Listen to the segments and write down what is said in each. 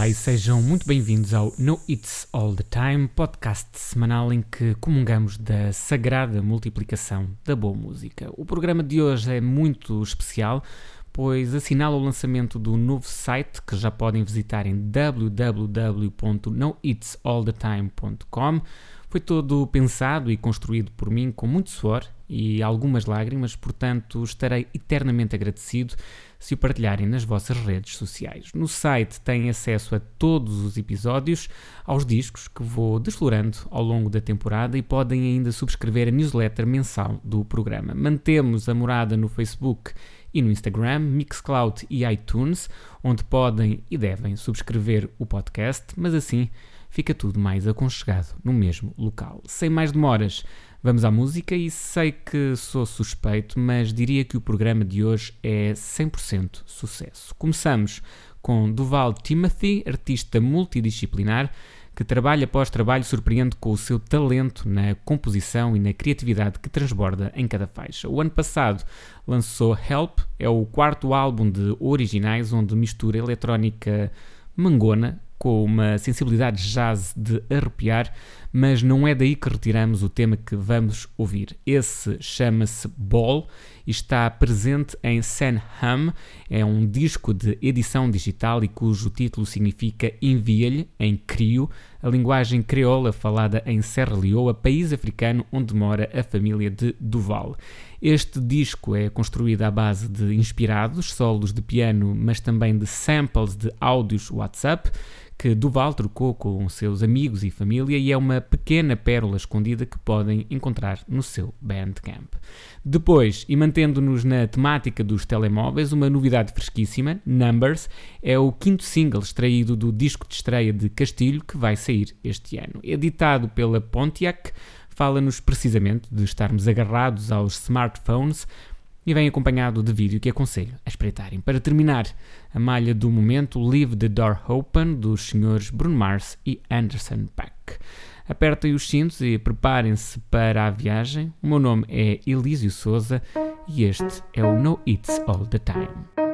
Olá e sejam muito bem-vindos ao No It's All the Time, podcast semanal em que comungamos da sagrada multiplicação da boa música. O programa de hoje é muito especial, pois assinala o lançamento do novo site que já podem visitar em www.noitsallthetime.com. Foi todo pensado e construído por mim com muito suor e algumas lágrimas, portanto estarei eternamente agradecido se o partilharem nas vossas redes sociais. No site têm acesso a todos os episódios, aos discos que vou desflorando ao longo da temporada e podem ainda subscrever a newsletter mensal do programa. Mantemos a morada no Facebook e no Instagram, Mixcloud e iTunes, onde podem e devem subscrever o podcast, mas assim fica tudo mais aconchegado no mesmo local. Sem mais demoras, vamos à música e sei que sou suspeito, mas diria que o programa de hoje é 100% sucesso. Começamos com Duval Timothy, artista multidisciplinar que trabalho após trabalho surpreende com o seu talento na composição e na criatividade que transborda em cada faixa. O ano passado lançou Help, é o quarto álbum de originais onde mistura eletrónica mangona com uma sensibilidade jazz de arrepiar, mas não é daí que retiramos o tema que vamos ouvir. Esse chama-se Ball e está presente em San é um disco de edição digital e cujo título significa Envia-lhe, em crio, a linguagem creola falada em Serra Leoa, país africano onde mora a família de Duval. Este disco é construído à base de inspirados solos de piano, mas também de samples de áudios WhatsApp que Duval trocou com seus amigos e família e é uma pequena pérola escondida que podem encontrar no seu Bandcamp. Depois, e mantendo-nos na temática dos telemóveis, uma novidade fresquíssima, Numbers, é o quinto single extraído do disco de estreia de Castilho que vai sair este ano. Editado pela Pontiac, fala-nos precisamente de estarmos agarrados aos smartphones e vem acompanhado de vídeo que aconselho a espreitarem. Para terminar, a malha do momento Leave the Door Open dos senhores Bruno Mars e Anderson Paak. Apertem os cintos e preparem-se para a viagem. O meu nome é Elísio Souza e este é o No It's All the Time.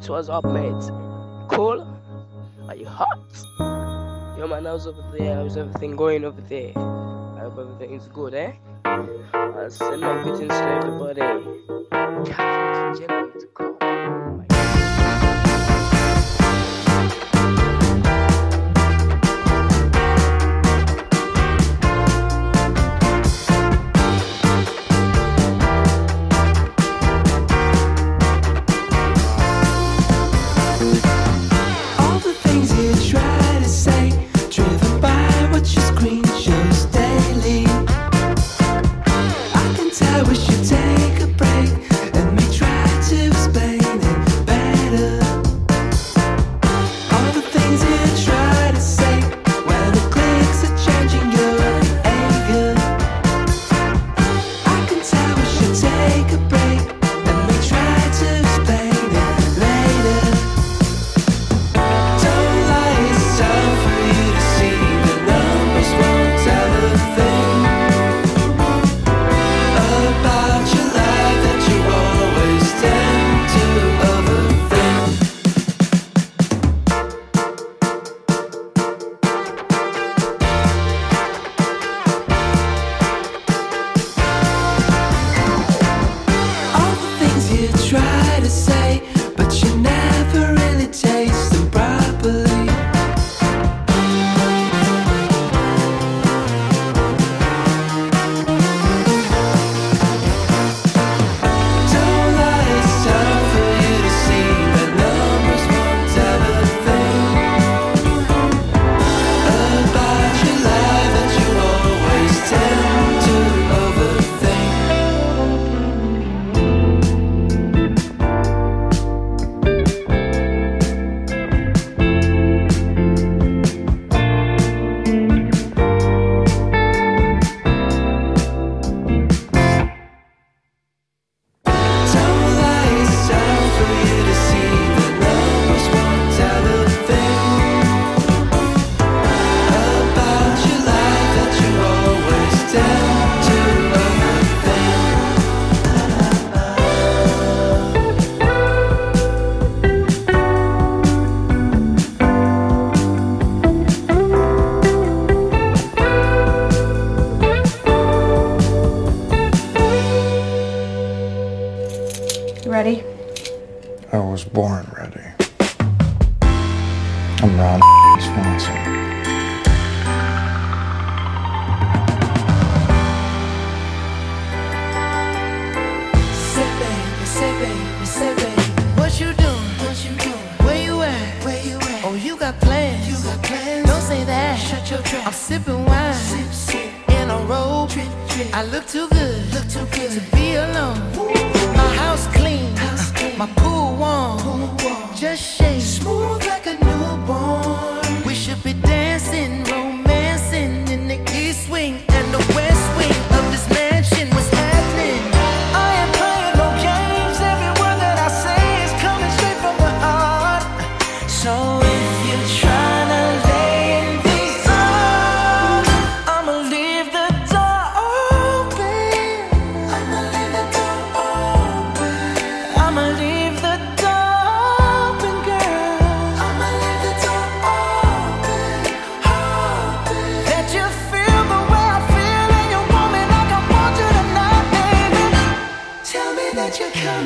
mates? What's up, mate. Cool? Are you hot? Yo, man, how's over there? How's everything going over there? I hope everything's good, eh? I send my greetings to everybody.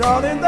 Darling,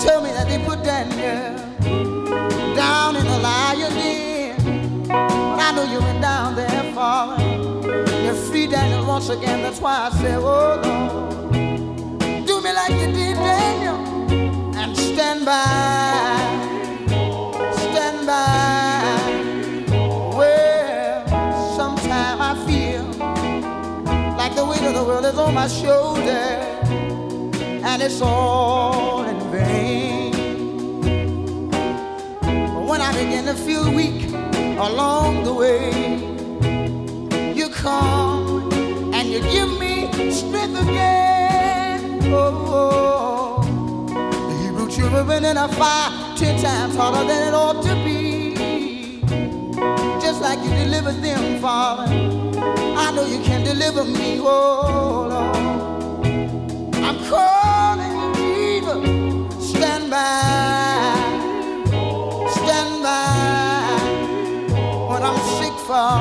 Tell me that they put Daniel down in the lion den. I know you went down there, Father. You free Daniel once again. That's why I say, oh Lord, do me like you did Daniel and stand by, stand by. Well, sometime I feel like the weight of the world is on my shoulder and it's all begin to feel weak along the way, you come and you give me strength again. Oh, oh. the Hebrew children in a fire ten times harder than it ought to be. Just like you delivered them, Father, I know you can deliver me. Oh, Lord. I'm what I'm sick for.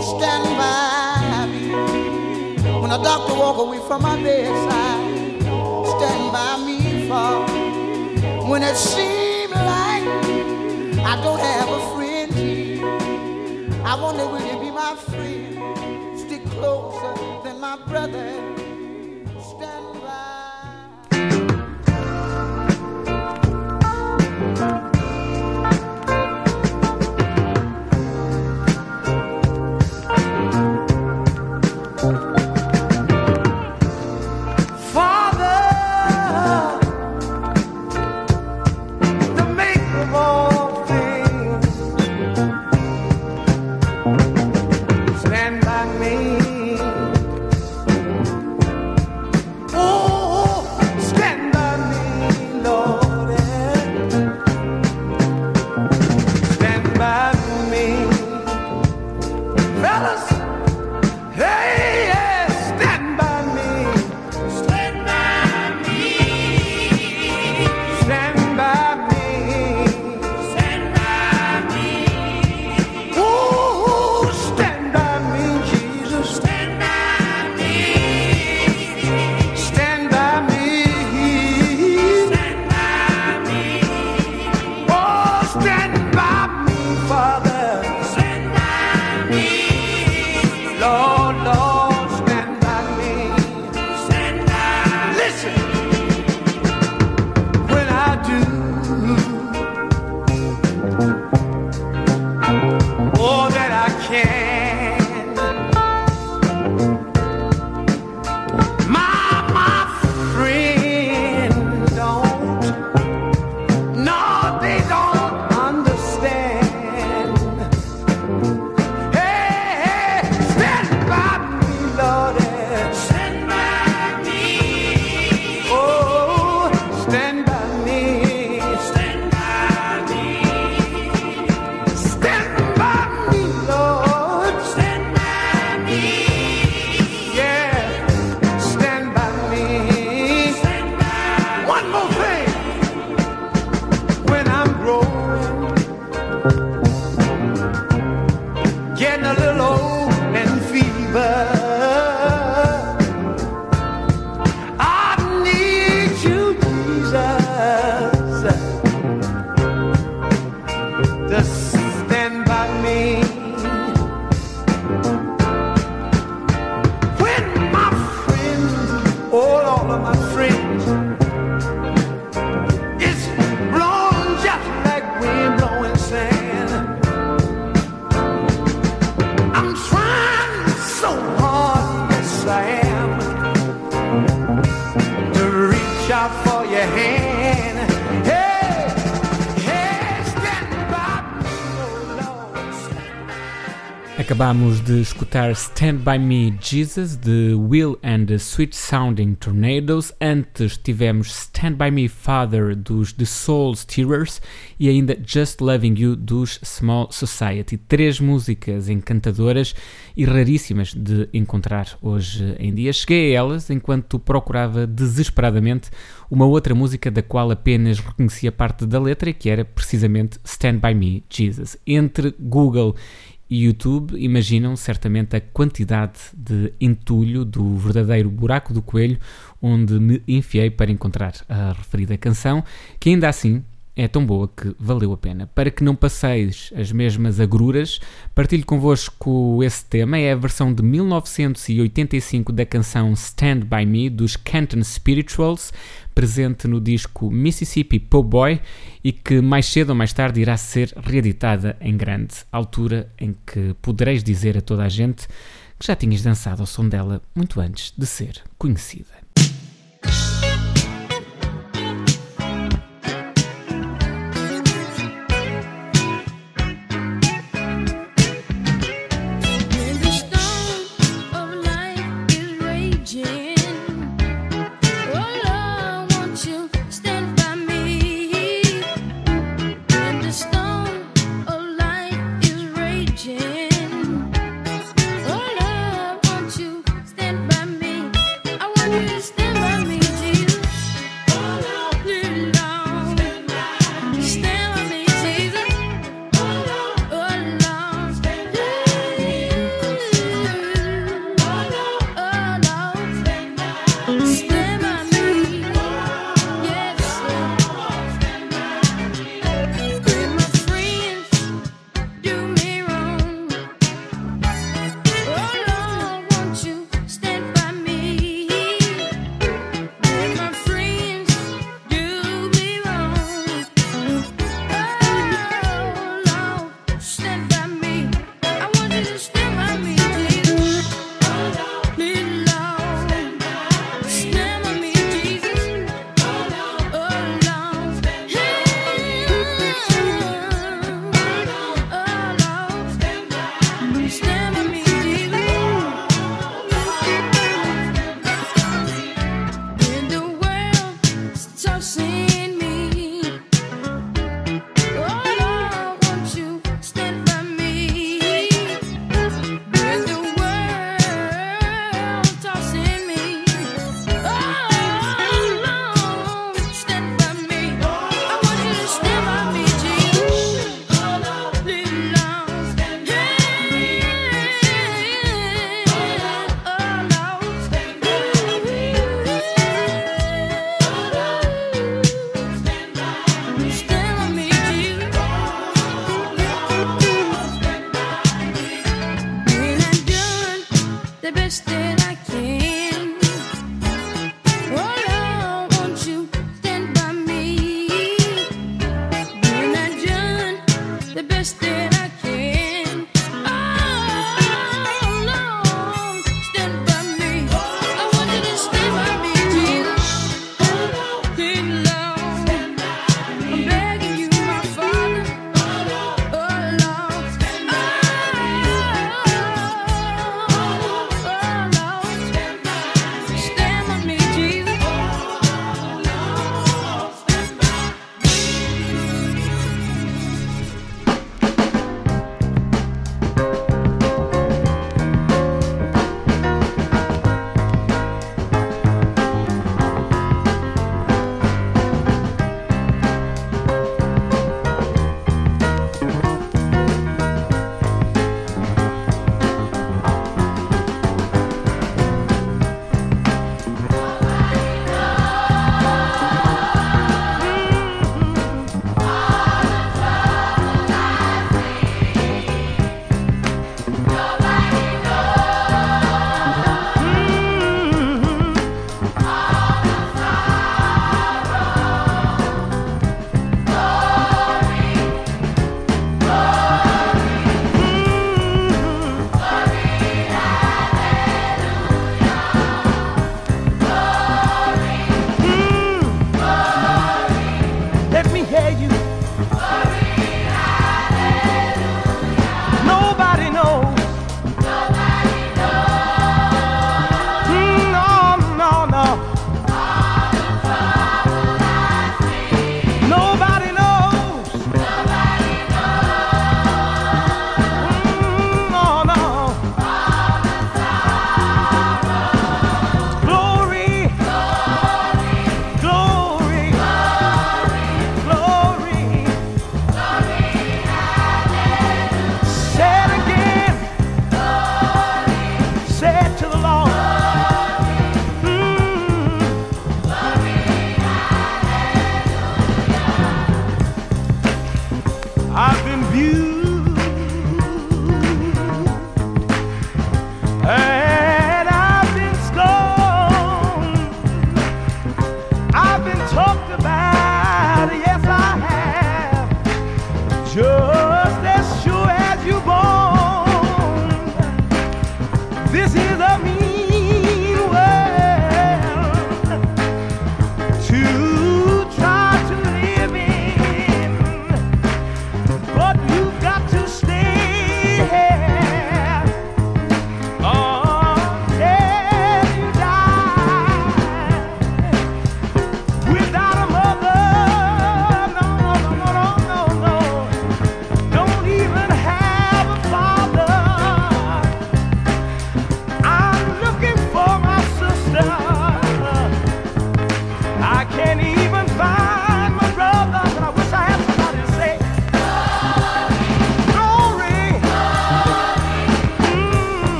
Stand by me. When a doctor walk away from my bedside, stand by me for. When it seems like I don't have a friend, I wonder will you be my friend? Stick closer than my brother. Acabámos de escutar Stand By Me Jesus de Will and the Sweet Sounding Tornadoes. Antes tivemos Stand By Me Father dos The Soul Stirrers e ainda Just Loving You dos Small Society. Três músicas encantadoras e raríssimas de encontrar hoje em dia. Cheguei a elas enquanto procurava desesperadamente uma outra música da qual apenas reconhecia parte da letra, que era precisamente Stand By Me Jesus. Entre Google e YouTube, imaginam certamente a quantidade de entulho do verdadeiro buraco do coelho onde me enfiei para encontrar a referida canção, que ainda assim é tão boa que valeu a pena. Para que não passeis as mesmas agruras, partilho convosco esse tema. É a versão de 1985 da canção Stand By Me dos Canton Spirituals, presente no disco Mississippi Po Boy e que mais cedo ou mais tarde irá ser reeditada em grande, altura em que podereis dizer a toda a gente que já tinhas dançado ao som dela muito antes de ser conhecida.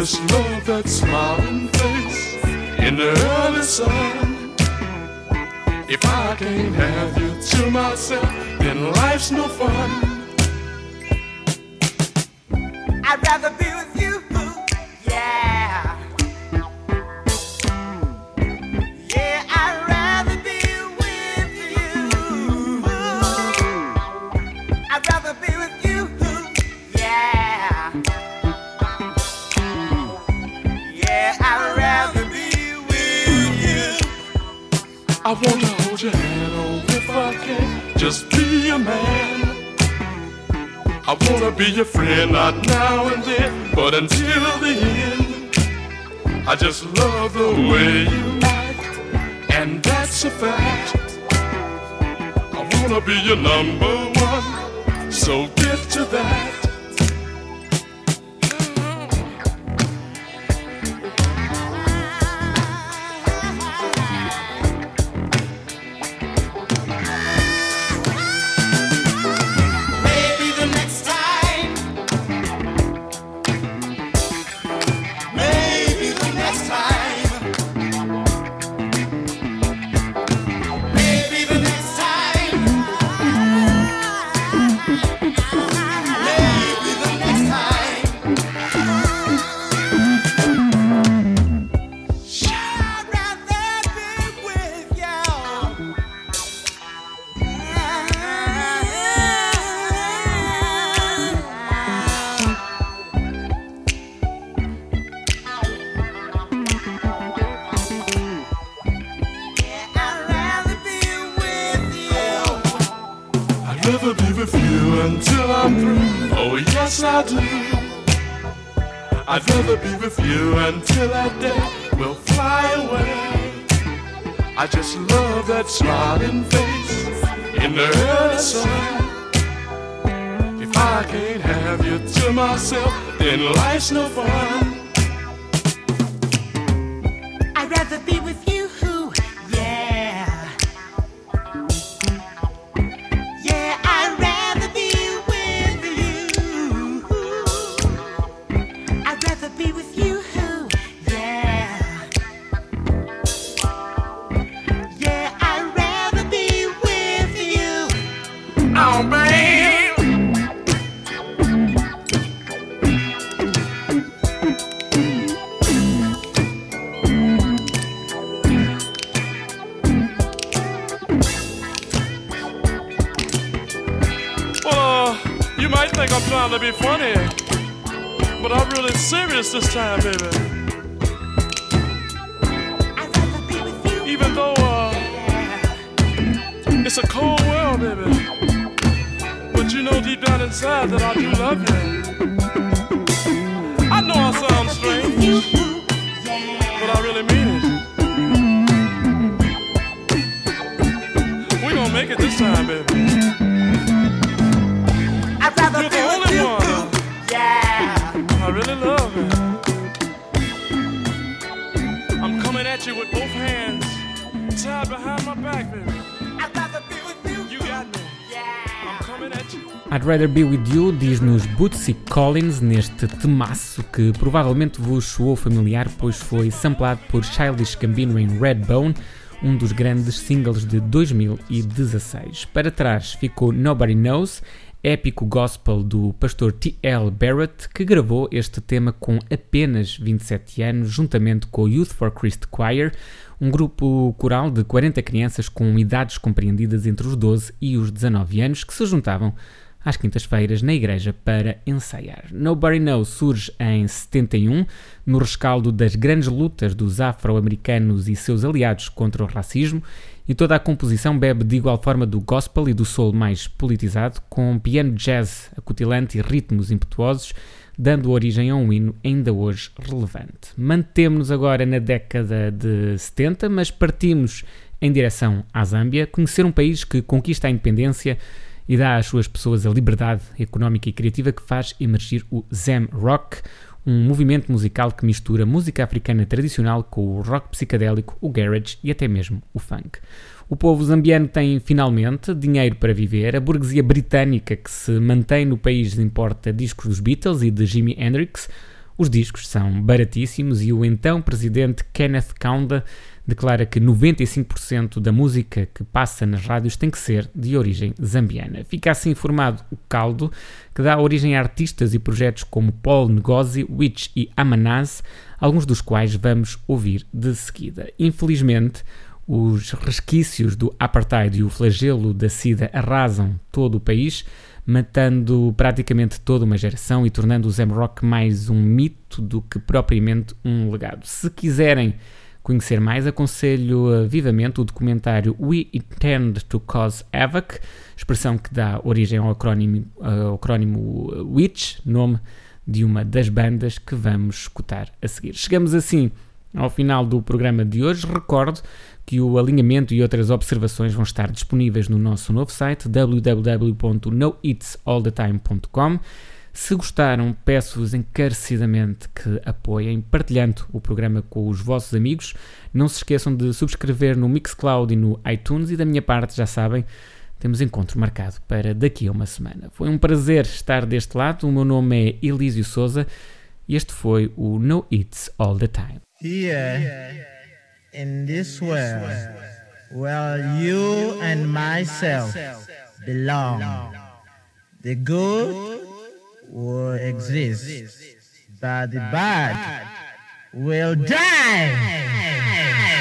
Just love that smiling face in the early sun. If I can't have you to myself, then life's no fun. just be a man. I wanna be your friend, not now and then, but until the end. I just love the way you act, and that's a fact. I wanna be your number one, so get to that. Christmas time, baby. Rather Be With You diz-nos Bootsy Collins neste temaço que provavelmente vos soou familiar, pois foi samplado por Childish Gambino em Redbone, um dos grandes singles de 2016. Para trás ficou Nobody Knows, épico gospel do pastor T.L. Barrett, que gravou este tema com apenas 27 anos, juntamente com o Youth for Christ Choir, um grupo coral de 40 crianças com idades compreendidas entre os 12 e os 19 anos que se juntavam às quintas-feiras na igreja para ensaiar. Nobody Knows surge em 71, no rescaldo das grandes lutas dos afro-americanos e seus aliados contra o racismo, e toda a composição bebe de igual forma do gospel e do soul mais politizado, com piano jazz acutilante e ritmos impetuosos, dando origem a um hino ainda hoje relevante. Mantemos-nos agora na década de 70, mas partimos em direção à Zâmbia, conhecer um país que conquista a independência e dá às suas pessoas a liberdade económica e criativa que faz emergir o Zam Rock, um movimento musical que mistura música africana tradicional com o rock psicadélico, o garage e até mesmo o funk. O povo zambiano tem finalmente dinheiro para viver, a burguesia britânica que se mantém no país importa discos dos Beatles e de Jimi Hendrix. Os discos são baratíssimos e o então presidente Kenneth Kaunda declara que 95% da música que passa nas rádios tem que ser de origem zambiana. Fica assim formado o caldo, que dá origem a artistas e projetos como Paul Ngozi, Witch e Amanaz, alguns dos quais vamos ouvir de seguida. Infelizmente, os resquícios do apartheid e o flagelo da SIDA arrasam todo o país, matando praticamente toda uma geração e tornando o Zam Rock mais um mito do que propriamente um legado. Se quiserem conhecer mais, aconselho uh, vivamente o documentário We Intend to Cause Havoc, expressão que dá origem ao acrónimo, uh, ao acrónimo uh, WITCH, nome de uma das bandas que vamos escutar a seguir. Chegamos assim ao final do programa de hoje. Recordo que o alinhamento e outras observações vão estar disponíveis no nosso novo site www.noitsallthetime.com. Se gostaram, peço-vos encarecidamente que apoiem, partilhando o programa com os vossos amigos. Não se esqueçam de subscrever no Mixcloud e no iTunes. E da minha parte, já sabem, temos encontro marcado para daqui a uma semana. Foi um prazer estar deste lado. O meu nome é Elísio Souza e este foi o No It's All the Time. Here in this world, where you and myself belong, the good will exist, but the bad will die.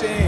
change.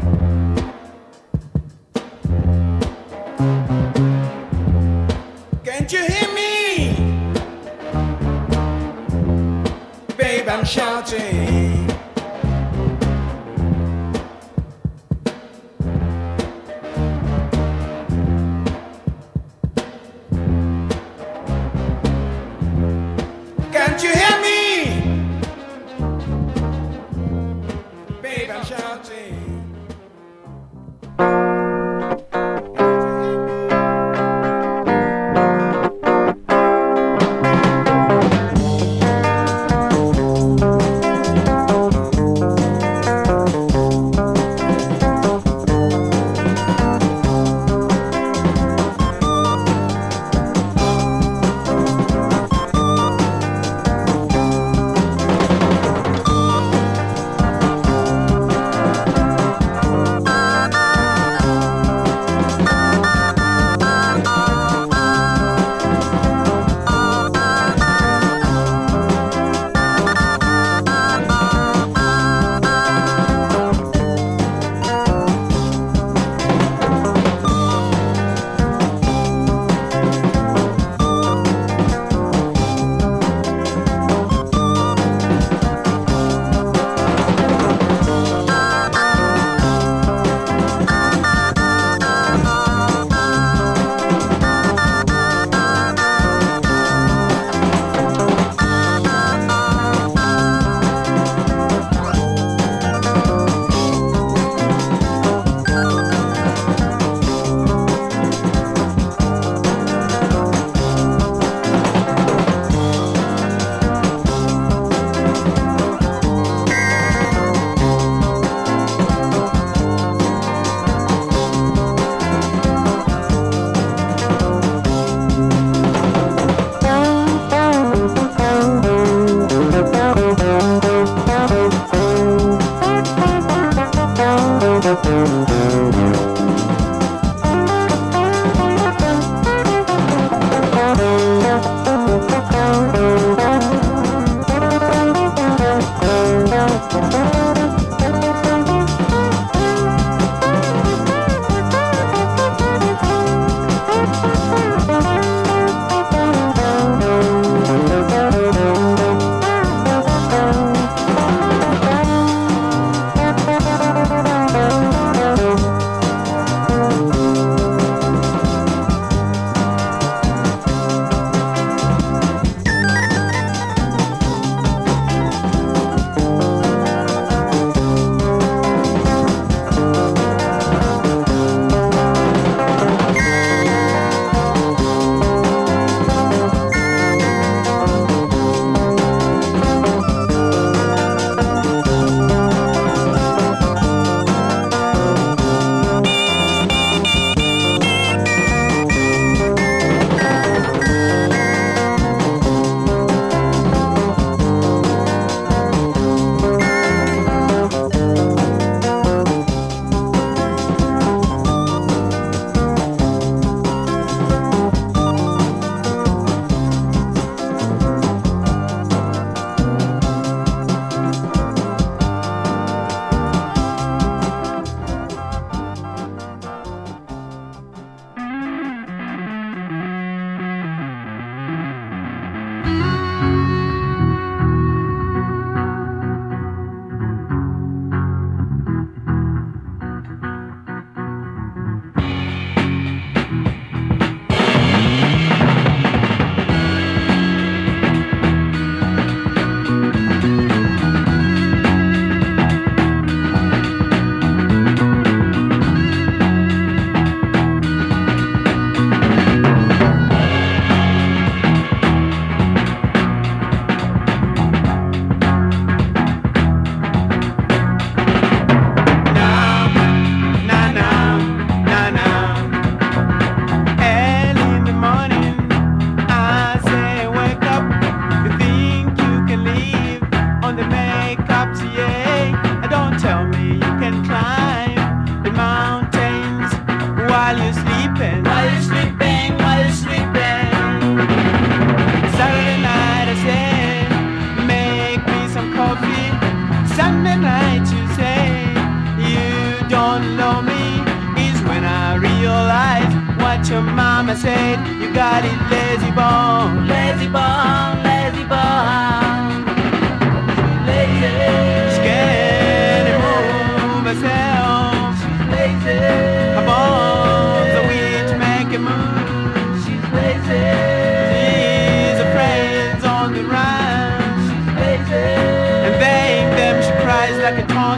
shouting.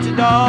watch a dog.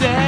day.